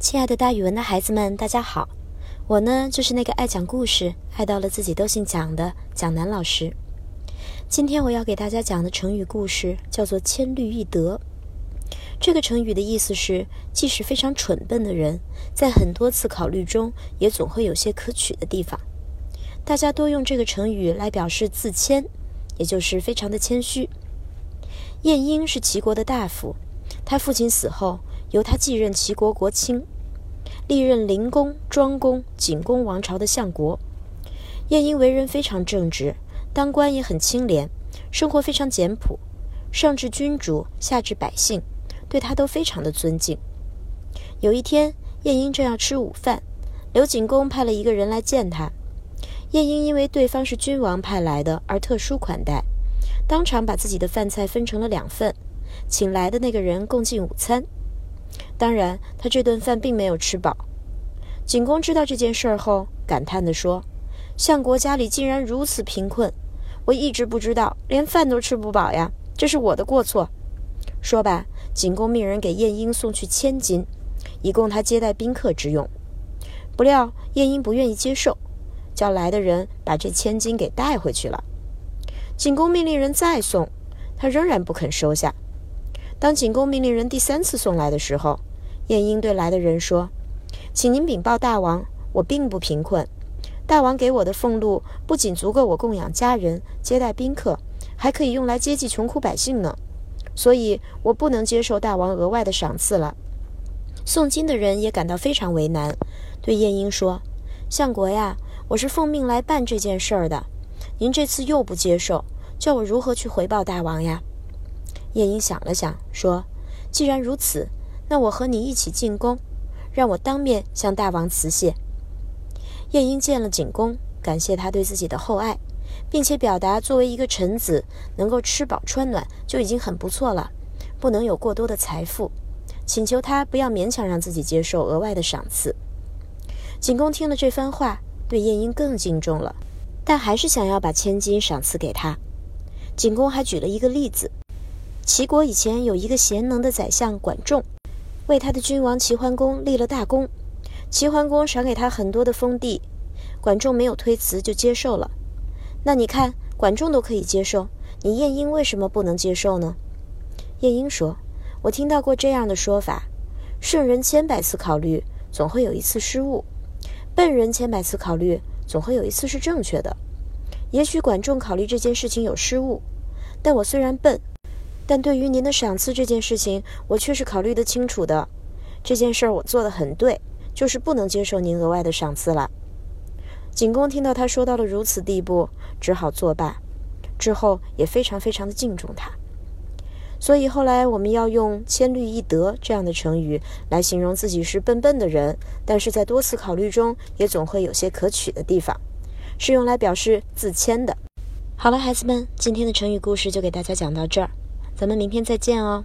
亲爱的，大语文的孩子们，大家好！我呢，就是那个爱讲故事、爱到了自己都姓蒋的蒋楠老师。今天我要给大家讲的成语故事叫做“千虑一得”。这个成语的意思是，即使非常蠢笨的人，在很多次考虑中，也总会有些可取的地方。大家多用这个成语来表示自谦，也就是非常的谦虚。晏婴是齐国的大夫，他父亲死后。由他继任齐国国卿，历任灵公、庄公、景公王朝的相国。晏婴为人非常正直，当官也很清廉，生活非常简朴，上至君主，下至百姓，对他都非常的尊敬。有一天，晏婴正要吃午饭，刘景公派了一个人来见他。晏婴因为对方是君王派来的，而特殊款待，当场把自己的饭菜分成了两份，请来的那个人共进午餐。当然，他这顿饭并没有吃饱。景公知道这件事后，感叹地说：“相国家里竟然如此贫困，我一直不知道，连饭都吃不饱呀，这是我的过错。”说罢，景公命人给晏婴送去千金，以供他接待宾客之用。不料晏婴不愿意接受，叫来的人把这千金给带回去了。景公命令人再送，他仍然不肯收下。当景公命令人第三次送来的时候，晏婴对来的人说：“请您禀报大王，我并不贫困，大王给我的俸禄不仅足够我供养家人、接待宾客，还可以用来接济穷苦百姓呢。所以，我不能接受大王额外的赏赐了。”送金的人也感到非常为难，对晏婴说：“相国呀，我是奉命来办这件事儿的，您这次又不接受，叫我如何去回报大王呀？”晏婴想了想，说：“既然如此，那我和你一起进宫，让我当面向大王辞谢。”晏婴见了景公，感谢他对自己的厚爱，并且表达作为一个臣子能够吃饱穿暖就已经很不错了，不能有过多的财富，请求他不要勉强让自己接受额外的赏赐。景公听了这番话，对晏婴更敬重了，但还是想要把千金赏赐给他。景公还举了一个例子。齐国以前有一个贤能的宰相管仲，为他的君王齐桓公立了大功。齐桓公赏给他很多的封地，管仲没有推辞就接受了。那你看，管仲都可以接受，你晏婴为什么不能接受呢？晏婴说：“我听到过这样的说法：圣人千百次考虑，总会有一次失误；笨人千百次考虑，总会有一次是正确的。也许管仲考虑这件事情有失误，但我虽然笨。”但对于您的赏赐这件事情，我却是考虑得清楚的。这件事儿我做得很对，就是不能接受您额外的赏赐了。景公听到他说到了如此地步，只好作罢。之后也非常非常的敬重他。所以后来我们要用“千虑一得”这样的成语来形容自己是笨笨的人，但是在多次考虑中也总会有些可取的地方，是用来表示自谦的。好了，孩子们，今天的成语故事就给大家讲到这儿。咱们明天再见哦。